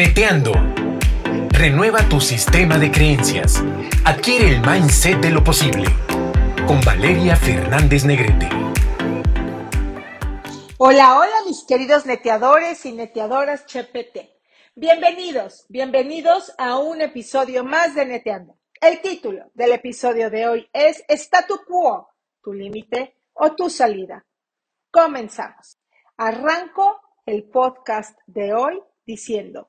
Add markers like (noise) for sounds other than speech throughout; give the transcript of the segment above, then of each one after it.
Neteando. Renueva tu sistema de creencias. Adquiere el mindset de lo posible. Con Valeria Fernández Negrete. Hola, hola mis queridos neteadores y neteadoras Chepete. Bienvenidos, bienvenidos a un episodio más de Neteando. El título del episodio de hoy es Statu quo, tu límite o tu salida. Comenzamos. Arranco el podcast de hoy diciendo,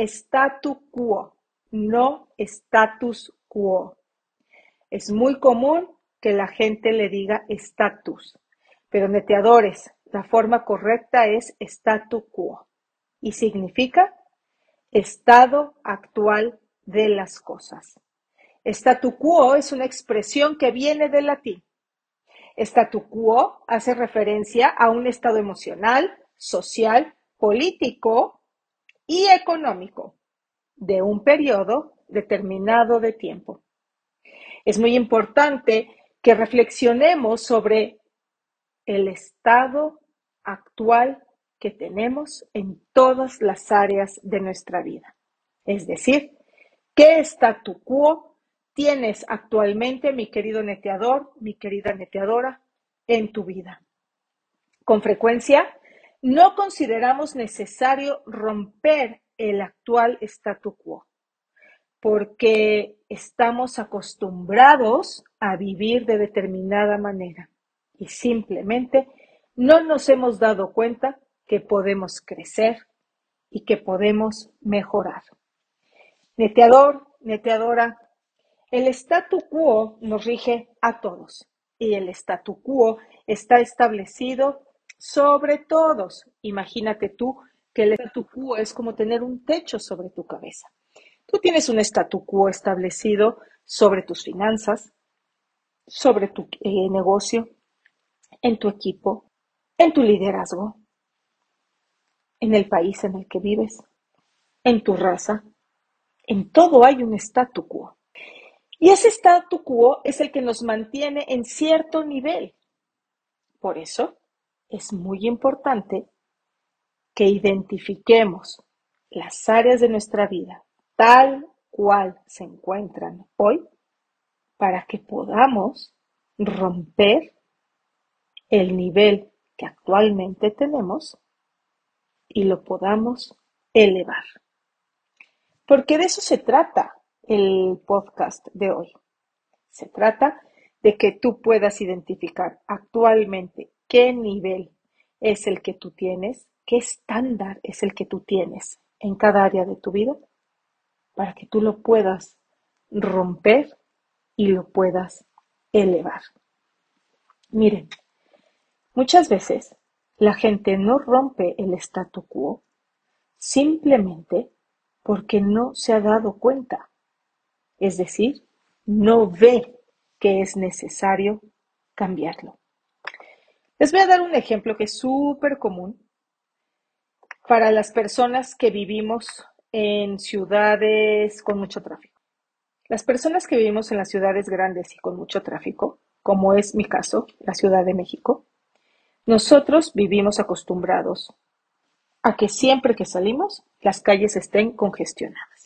statu quo, no status quo. Es muy común que la gente le diga estatus, pero neteadores, la forma correcta es statu quo y significa estado actual de las cosas. Statu quo es una expresión que viene del latín. Statu quo hace referencia a un estado emocional, social, político y económico de un periodo determinado de tiempo. Es muy importante que reflexionemos sobre el estado actual que tenemos en todas las áreas de nuestra vida. Es decir, ¿qué statu quo tienes actualmente, mi querido neteador, mi querida neteadora, en tu vida? Con frecuencia no consideramos necesario romper el actual statu quo, porque estamos acostumbrados a vivir de determinada manera y simplemente no nos hemos dado cuenta que podemos crecer y que podemos mejorar. Neteador, neteadora, el statu quo nos rige a todos y el statu quo está establecido sobre todos. Imagínate tú que el statu quo es como tener un techo sobre tu cabeza. Tú tienes un statu quo establecido sobre tus finanzas, sobre tu eh, negocio, en tu equipo, en tu liderazgo, en el país en el que vives, en tu raza. En todo hay un statu quo. Y ese statu quo es el que nos mantiene en cierto nivel. Por eso, es muy importante que identifiquemos las áreas de nuestra vida tal cual se encuentran hoy para que podamos romper el nivel que actualmente tenemos y lo podamos elevar. Porque de eso se trata el podcast de hoy. Se trata de que tú puedas identificar actualmente qué nivel es el que tú tienes, qué estándar es el que tú tienes en cada área de tu vida, para que tú lo puedas romper y lo puedas elevar. Miren, muchas veces la gente no rompe el statu quo simplemente porque no se ha dado cuenta, es decir, no ve que es necesario cambiarlo. Les voy a dar un ejemplo que es súper común para las personas que vivimos en ciudades con mucho tráfico. Las personas que vivimos en las ciudades grandes y con mucho tráfico, como es mi caso, la Ciudad de México, nosotros vivimos acostumbrados a que siempre que salimos las calles estén congestionadas.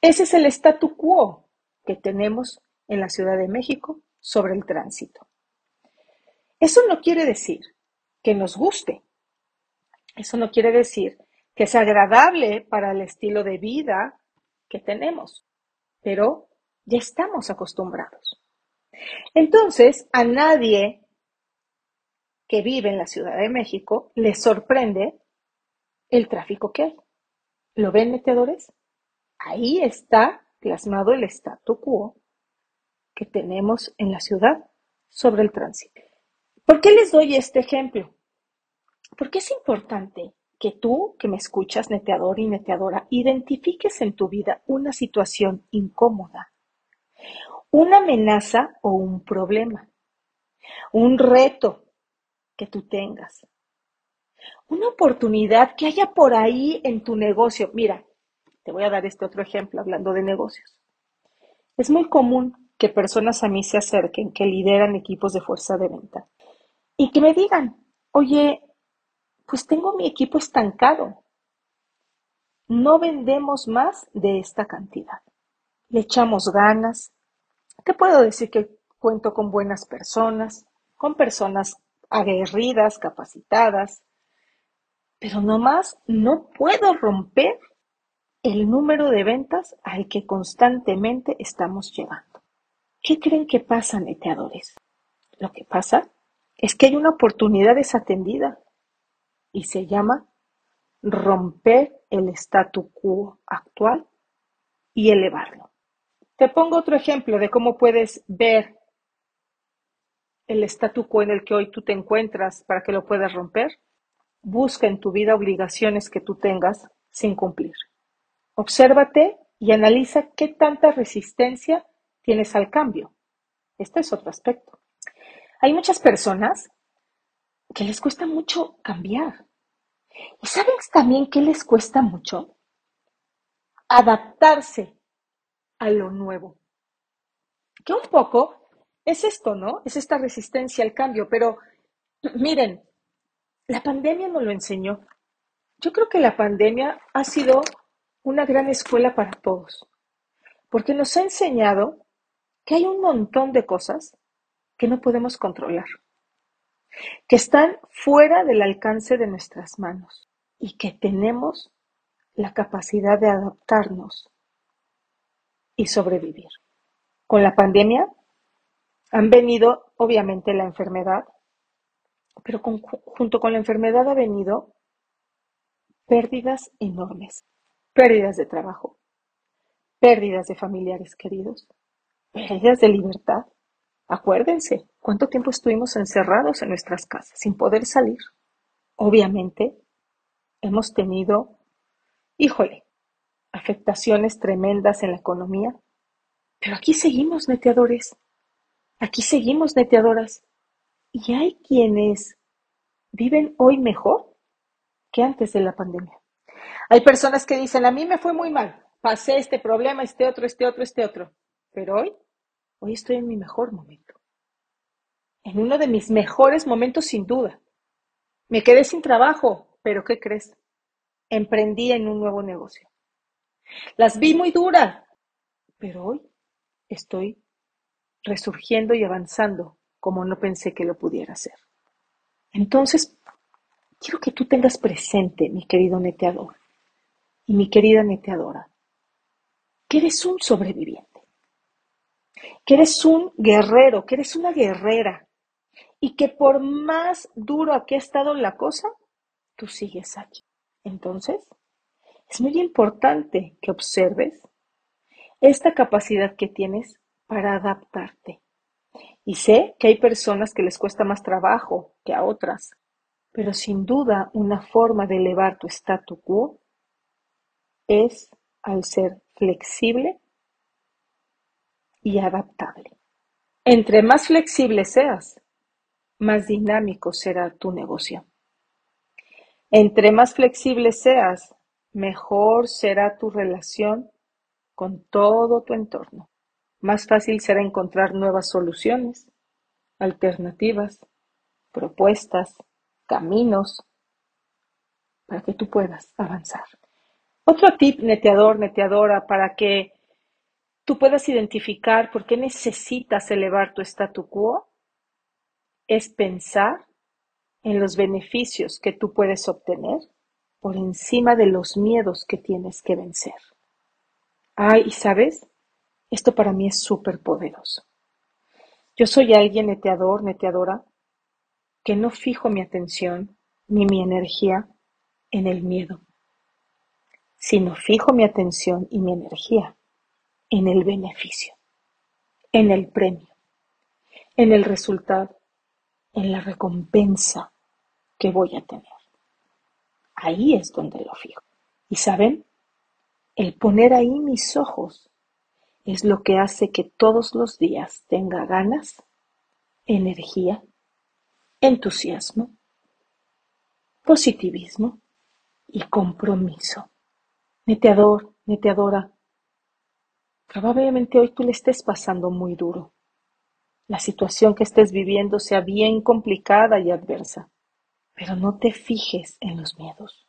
Ese es el statu quo que tenemos en la Ciudad de México sobre el tránsito. Eso no quiere decir que nos guste. Eso no quiere decir que sea agradable para el estilo de vida que tenemos, pero ya estamos acostumbrados. Entonces, a nadie que vive en la Ciudad de México le sorprende el tráfico que hay. ¿Lo ven, metedores? Ahí está plasmado el statu quo que tenemos en la ciudad sobre el tránsito. ¿Por qué les doy este ejemplo? Porque es importante que tú, que me escuchas, neteador y neteadora, identifiques en tu vida una situación incómoda, una amenaza o un problema, un reto que tú tengas, una oportunidad que haya por ahí en tu negocio. Mira, te voy a dar este otro ejemplo hablando de negocios. Es muy común que personas a mí se acerquen que lideran equipos de fuerza de venta y que me digan, oye, pues tengo mi equipo estancado. no vendemos más de esta cantidad. Le echamos ganas. Te puedo decir que cuento con buenas personas, con personas aguerridas, capacitadas, pero nomás no puedo romper el número de ventas al que constantemente estamos llegando. ¿Qué creen que pasa, neteadores? Lo que pasa es que hay una oportunidad desatendida y se llama romper el statu quo actual y elevarlo. Te pongo otro ejemplo de cómo puedes ver el statu quo en el que hoy tú te encuentras para que lo puedas romper. Busca en tu vida obligaciones que tú tengas sin cumplir. Obsérvate y analiza qué tanta resistencia tienes al cambio. Este es otro aspecto. Hay muchas personas que les cuesta mucho cambiar. ¿Y sabes también qué les cuesta mucho? Adaptarse a lo nuevo. Que un poco es esto, ¿no? Es esta resistencia al cambio. Pero miren, la pandemia nos lo enseñó. Yo creo que la pandemia ha sido una gran escuela para todos, porque nos ha enseñado que hay un montón de cosas que no podemos controlar que están fuera del alcance de nuestras manos y que tenemos la capacidad de adaptarnos y sobrevivir. Con la pandemia han venido, obviamente, la enfermedad, pero junto con la enfermedad ha venido pérdidas enormes, pérdidas de trabajo, pérdidas de familiares queridos, pérdidas de libertad, Acuérdense, cuánto tiempo estuvimos encerrados en nuestras casas sin poder salir. Obviamente, hemos tenido, híjole, afectaciones tremendas en la economía, pero aquí seguimos neteadores, aquí seguimos neteadoras, y hay quienes viven hoy mejor que antes de la pandemia. Hay personas que dicen, a mí me fue muy mal, pasé este problema, este otro, este otro, este otro, pero hoy Hoy estoy en mi mejor momento. En uno de mis mejores momentos sin duda. Me quedé sin trabajo, pero ¿qué crees? Emprendí en un nuevo negocio. Las vi muy duras, pero hoy estoy resurgiendo y avanzando como no pensé que lo pudiera hacer. Entonces, quiero que tú tengas presente, mi querido neteador y mi querida neteadora, que eres un sobreviviente que eres un guerrero, que eres una guerrera y que por más duro que ha estado la cosa, tú sigues aquí. Entonces, es muy importante que observes esta capacidad que tienes para adaptarte. Y sé que hay personas que les cuesta más trabajo que a otras, pero sin duda una forma de elevar tu statu quo es al ser flexible y adaptable. Entre más flexible seas, más dinámico será tu negocio. Entre más flexible seas, mejor será tu relación con todo tu entorno. Más fácil será encontrar nuevas soluciones, alternativas, propuestas, caminos para que tú puedas avanzar. Otro tip neteador, neteadora, para que tú puedas identificar por qué necesitas elevar tu statu quo es pensar en los beneficios que tú puedes obtener por encima de los miedos que tienes que vencer. Ay, y sabes, esto para mí es súper poderoso. Yo soy alguien neteador, neteadora, que no fijo mi atención ni mi energía en el miedo, sino fijo mi atención y mi energía en el beneficio, en el premio, en el resultado, en la recompensa que voy a tener. Ahí es donde lo fijo. Y saben, el poner ahí mis ojos es lo que hace que todos los días tenga ganas, energía, entusiasmo, positivismo y compromiso. Neteador, neteadora, Probablemente hoy tú le estés pasando muy duro. La situación que estés viviendo sea bien complicada y adversa, pero no te fijes en los miedos.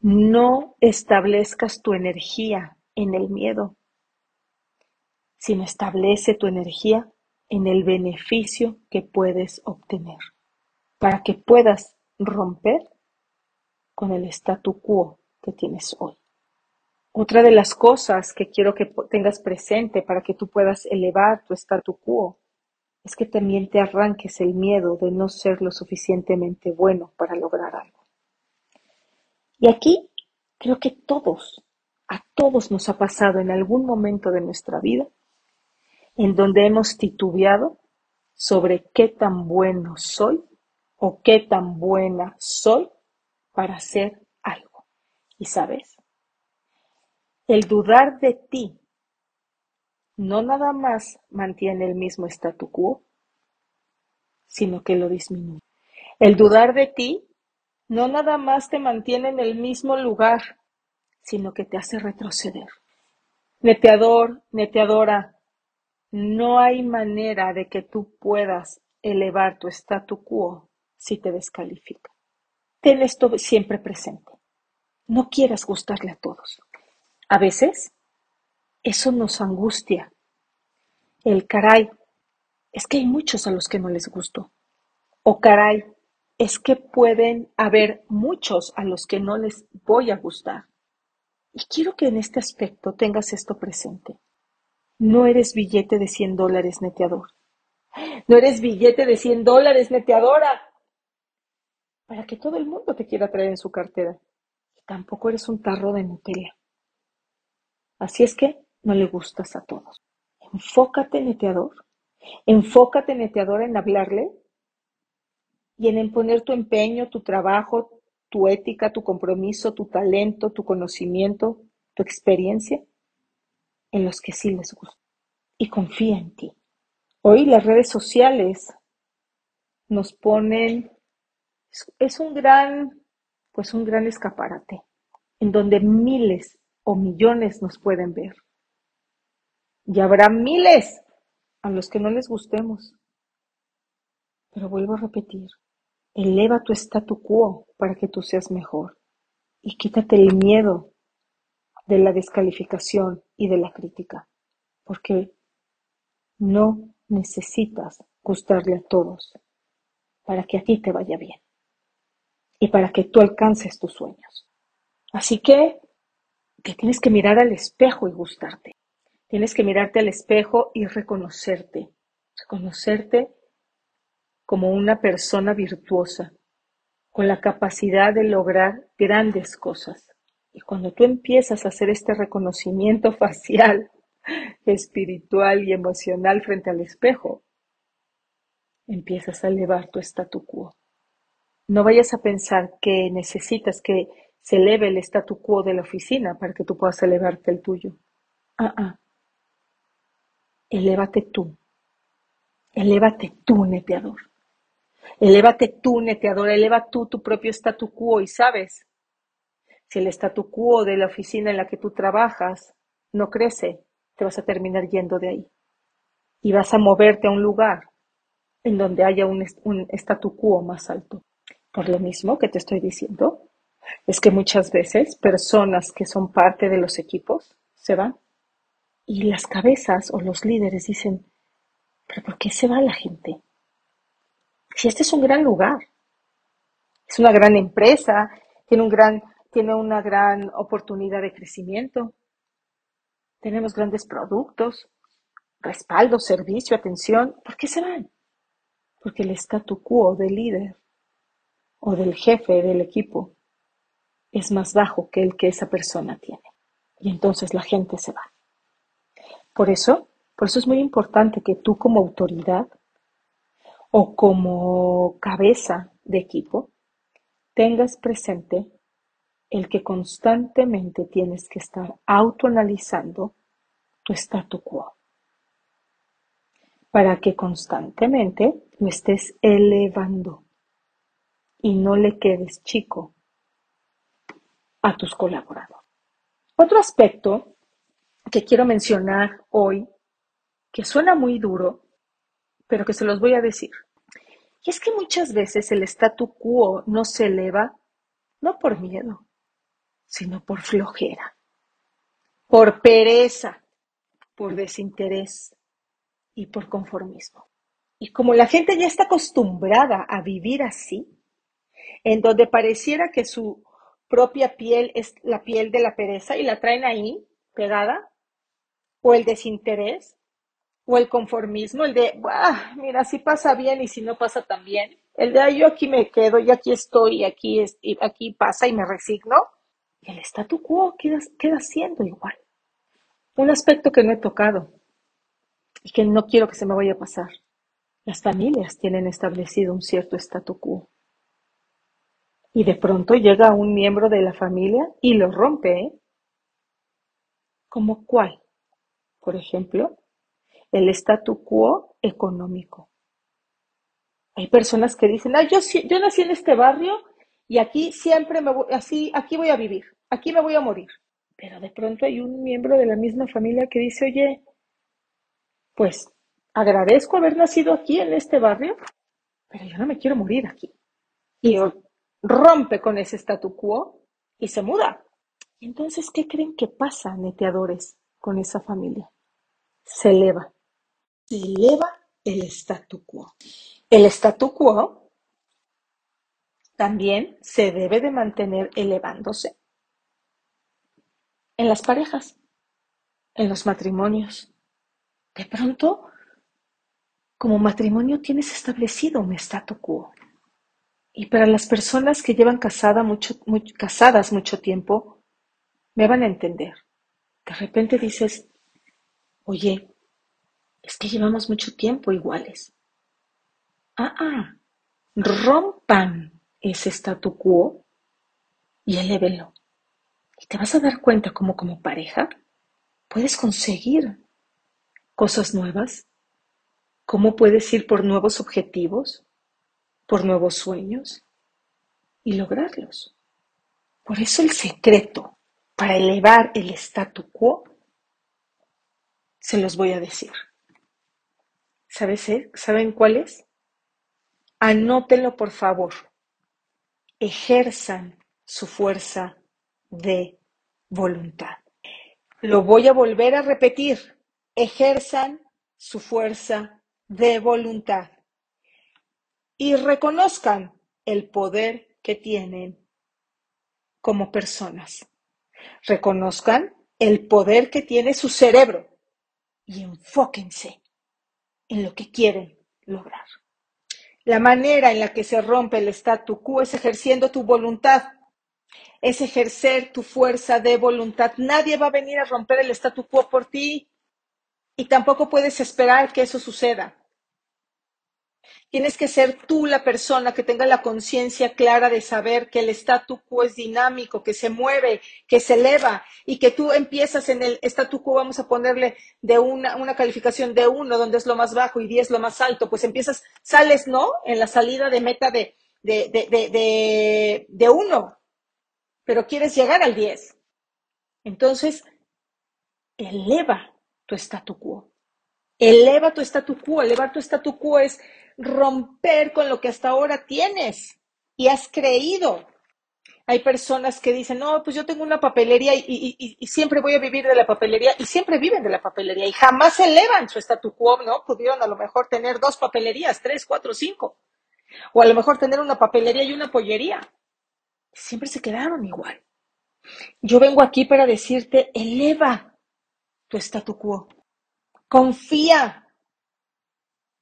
No establezcas tu energía en el miedo, sino establece tu energía en el beneficio que puedes obtener para que puedas romper con el statu quo que tienes hoy. Otra de las cosas que quiero que tengas presente para que tú puedas elevar tu statu quo es que también te arranques el miedo de no ser lo suficientemente bueno para lograr algo. Y aquí creo que todos, a todos nos ha pasado en algún momento de nuestra vida en donde hemos titubeado sobre qué tan bueno soy o qué tan buena soy para hacer algo. Y sabes, el dudar de ti no nada más mantiene el mismo statu quo, sino que lo disminuye. El dudar de ti no nada más te mantiene en el mismo lugar, sino que te hace retroceder. Neteador, neteadora, no hay manera de que tú puedas elevar tu statu quo si te descalifica. Ten esto siempre presente. No quieras gustarle a todos. A veces eso nos angustia. El caray, es que hay muchos a los que no les gusto. O caray, es que pueden haber muchos a los que no les voy a gustar. Y quiero que en este aspecto tengas esto presente. No eres billete de 100 dólares neteador. No eres billete de 100 dólares neteadora. Para que todo el mundo te quiera traer en su cartera. Tampoco eres un tarro de Nutella. Así es que no le gustas a todos. Enfócate, neteador. Enfócate, neteadora, en hablarle y en poner tu empeño, tu trabajo, tu ética, tu compromiso, tu talento, tu conocimiento, tu experiencia en los que sí les gusta y confía en ti. Hoy las redes sociales nos ponen, es un gran, pues un gran escaparate, en donde miles o millones nos pueden ver. Y habrá miles a los que no les gustemos. Pero vuelvo a repetir, eleva tu statu quo para que tú seas mejor y quítate el miedo de la descalificación y de la crítica, porque no necesitas gustarle a todos para que a ti te vaya bien y para que tú alcances tus sueños. Así que tienes que mirar al espejo y gustarte. Tienes que mirarte al espejo y reconocerte, reconocerte como una persona virtuosa, con la capacidad de lograr grandes cosas. Y cuando tú empiezas a hacer este reconocimiento facial, (laughs) espiritual y emocional frente al espejo, empiezas a elevar tu statu quo. No vayas a pensar que necesitas que se eleve el statu quo de la oficina para que tú puedas elevarte el tuyo. Ah, ah. Elévate tú. Elévate tú, neteador. Elévate tú, neteador. Eleva tú tu propio statu quo y sabes si el statu quo de la oficina en la que tú trabajas no crece, te vas a terminar yendo de ahí. Y vas a moverte a un lugar en donde haya un, un statu quo más alto. Por lo mismo que te estoy diciendo, es que muchas veces personas que son parte de los equipos se van y las cabezas o los líderes dicen, pero ¿por qué se va la gente? Si este es un gran lugar, es una gran empresa, tiene un gran tiene una gran oportunidad de crecimiento. Tenemos grandes productos, respaldo, servicio, atención. ¿Por qué se van? Porque el statu quo del líder o del jefe del equipo es más bajo que el que esa persona tiene. Y entonces la gente se va. Por eso, por eso es muy importante que tú como autoridad o como cabeza de equipo tengas presente el que constantemente tienes que estar autoanalizando tu statu quo para que constantemente lo estés elevando y no le quedes chico a tus colaboradores. Otro aspecto que quiero mencionar hoy, que suena muy duro, pero que se los voy a decir, y es que muchas veces el statu quo no se eleva no por miedo, sino por flojera, por pereza, por desinterés y por conformismo. Y como la gente ya está acostumbrada a vivir así, en donde pareciera que su propia piel es la piel de la pereza y la traen ahí pegada, o el desinterés, o el conformismo, el de, mira, si pasa bien y si no pasa tan bien, el de, yo aquí me quedo, y aquí estoy, y aquí, es, y aquí pasa y me resigno, y el statu quo queda, queda siendo igual. Un aspecto que no he tocado y que no quiero que se me vaya a pasar. Las familias tienen establecido un cierto statu quo. Y de pronto llega un miembro de la familia y lo rompe. ¿eh? ¿Como cuál? Por ejemplo, el statu quo económico. Hay personas que dicen, ah, yo, yo nací en este barrio y aquí siempre me voy, así, aquí voy a vivir, aquí me voy a morir. Pero de pronto hay un miembro de la misma familia que dice, oye, pues agradezco haber nacido aquí en este barrio, pero yo no me quiero morir aquí. Y rompe con ese statu quo y se muda. Entonces, ¿qué creen que pasa, neteadores, con esa familia? Se eleva. Se eleva el statu quo. El statu quo también se debe de mantener elevándose en las parejas, en los matrimonios. De pronto, como matrimonio tienes establecido un statu quo. Y para las personas que llevan casada mucho, casadas mucho tiempo, me van a entender. De repente dices, oye, es que llevamos mucho tiempo iguales. Ah, ah, rompan ese statu quo y elévenlo. Y te vas a dar cuenta cómo como pareja puedes conseguir cosas nuevas, cómo puedes ir por nuevos objetivos, por nuevos sueños y lograrlos. Por eso el secreto para elevar el statu quo se los voy a decir. ¿Saben cuál es? Anótenlo por favor. Ejerzan su fuerza de voluntad. Lo voy a volver a repetir. Ejerzan su fuerza de voluntad y reconozcan el poder que tienen como personas. Reconozcan el poder que tiene su cerebro y enfóquense en lo que quieren lograr. La manera en la que se rompe el statu quo es ejerciendo tu voluntad, es ejercer tu fuerza de voluntad. Nadie va a venir a romper el statu quo por ti y tampoco puedes esperar que eso suceda. Tienes que ser tú la persona que tenga la conciencia clara de saber que el statu quo es dinámico, que se mueve, que se eleva y que tú empiezas en el statu quo, vamos a ponerle de una, una calificación de uno, donde es lo más bajo y diez lo más alto, pues empiezas, sales, ¿no? En la salida de meta de, de, de, de, de uno, pero quieres llegar al diez. Entonces, eleva tu statu quo. Eleva tu statu quo. Elevar tu statu quo es romper con lo que hasta ahora tienes y has creído. Hay personas que dicen, no, pues yo tengo una papelería y, siempre voy a vivir de la papelería y siempre viven de la papelería y jamás elevan su statu quo, ¿no? Pudieron a lo mejor tener dos papelerías, tres, cuatro, cinco. O a lo mejor tener una papelería y una pollería. Siempre se quedaron igual. Yo vengo aquí para decirte, eleva tu statu quo. Confía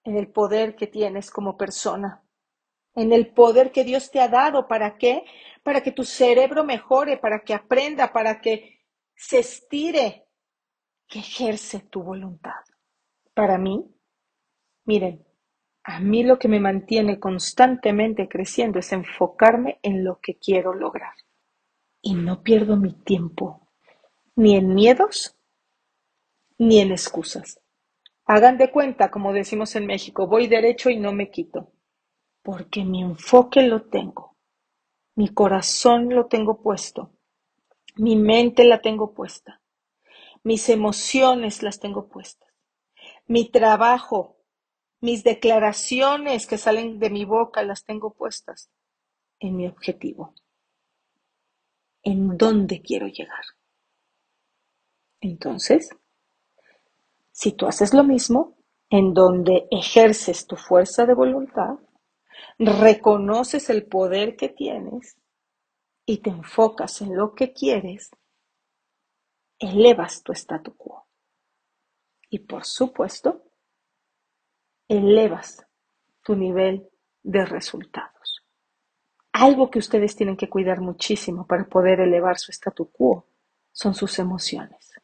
en el poder que tienes como persona, en el poder que Dios te ha dado. ¿Para qué? Para que tu cerebro mejore, para que aprenda, para que se estire, que ejerce tu voluntad. Para mí, miren, a mí lo que me mantiene constantemente creciendo es enfocarme en lo que quiero lograr. Y no pierdo mi tiempo, ni en miedos, ni en excusas. Hagan de cuenta, como decimos en México, voy derecho y no me quito, porque mi enfoque lo tengo, mi corazón lo tengo puesto, mi mente la tengo puesta, mis emociones las tengo puestas, mi trabajo, mis declaraciones que salen de mi boca las tengo puestas en mi objetivo. en dónde quiero llegar. Entonces, si tú haces lo mismo, en donde ejerces tu fuerza de voluntad, reconoces el poder que tienes y te enfocas en lo que quieres, elevas tu statu quo. Y por supuesto, elevas tu nivel de resultados. Algo que ustedes tienen que cuidar muchísimo para poder elevar su statu quo son sus emociones.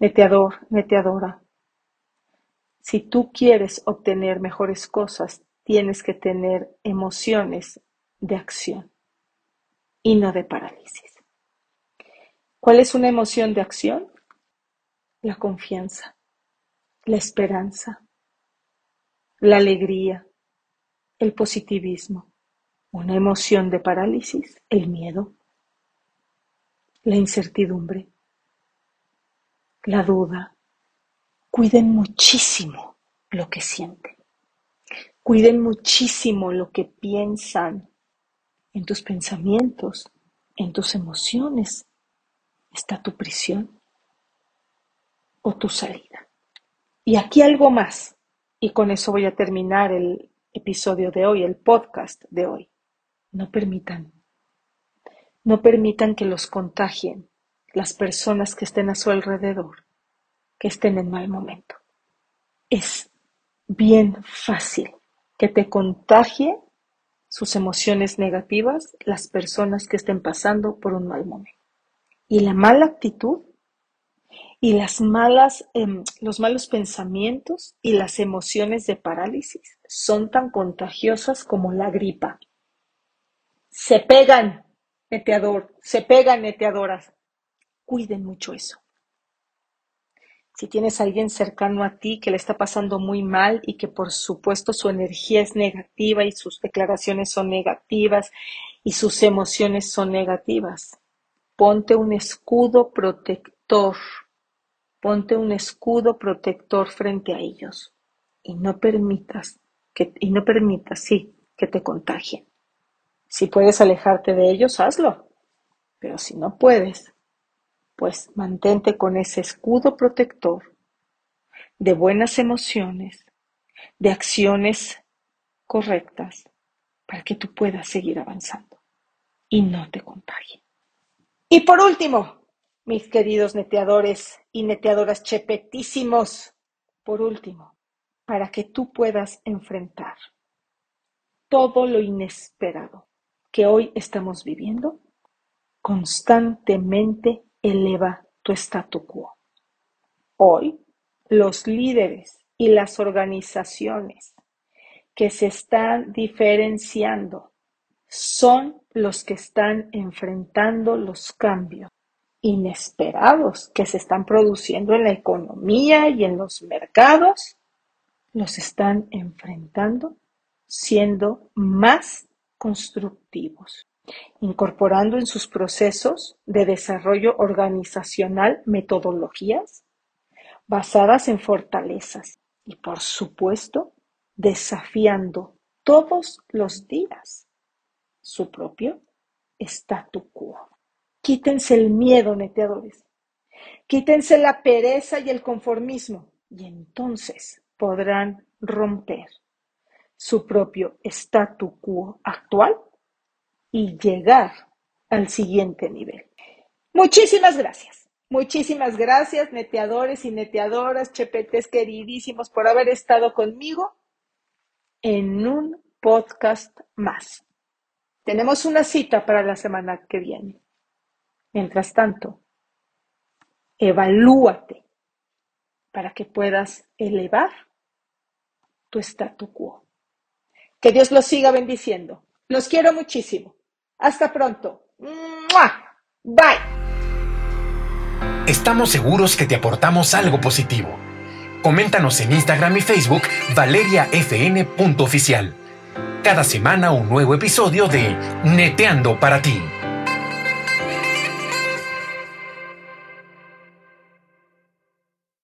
Neteador, neteadora, si tú quieres obtener mejores cosas, tienes que tener emociones de acción y no de parálisis. ¿Cuál es una emoción de acción? La confianza, la esperanza, la alegría, el positivismo. Una emoción de parálisis, el miedo, la incertidumbre, la duda. Cuiden muchísimo lo que sienten. Cuiden muchísimo lo que piensan. En tus pensamientos, en tus emociones, está tu prisión o tu salida. Y aquí algo más, y con eso voy a terminar el episodio de hoy, el podcast de hoy. No permitan, no permitan que los contagien las personas que estén a su alrededor, que estén en mal momento. Es bien fácil que te contagie sus emociones negativas las personas que estén pasando por un mal momento. Y la mala actitud y las malas, em, los malos pensamientos y las emociones de parálisis son tan contagiosas como la gripa. Se pegan, neteador, se pegan, neteadoras. Cuiden mucho eso. Si tienes a alguien cercano a ti que le está pasando muy mal y que por supuesto su energía es negativa y sus declaraciones son negativas y sus emociones son negativas, ponte un escudo protector, ponte un escudo protector frente a ellos y no permitas que, y no permitas, sí, que te contagien. Si puedes alejarte de ellos, hazlo, pero si no puedes, pues mantente con ese escudo protector de buenas emociones, de acciones correctas, para que tú puedas seguir avanzando y no te contagie. Y por último, mis queridos neteadores y neteadoras chepetísimos, por último, para que tú puedas enfrentar todo lo inesperado que hoy estamos viviendo, constantemente eleva tu statu quo. Hoy, los líderes y las organizaciones que se están diferenciando son los que están enfrentando los cambios inesperados que se están produciendo en la economía y en los mercados, los están enfrentando siendo más constructivos incorporando en sus procesos de desarrollo organizacional metodologías basadas en fortalezas y, por supuesto, desafiando todos los días su propio statu quo. Quítense el miedo, neteadores. Quítense la pereza y el conformismo y entonces podrán romper su propio statu quo actual y llegar al siguiente nivel. Muchísimas gracias. Muchísimas gracias, neteadores y neteadoras, chepetes queridísimos, por haber estado conmigo en un podcast más. Tenemos una cita para la semana que viene. Mientras tanto, evalúate para que puedas elevar tu statu quo. Que Dios los siga bendiciendo. Los quiero muchísimo. Hasta pronto. Bye. Estamos seguros que te aportamos algo positivo. Coméntanos en Instagram y Facebook valeriafn.oficial. Cada semana un nuevo episodio de Neteando para ti.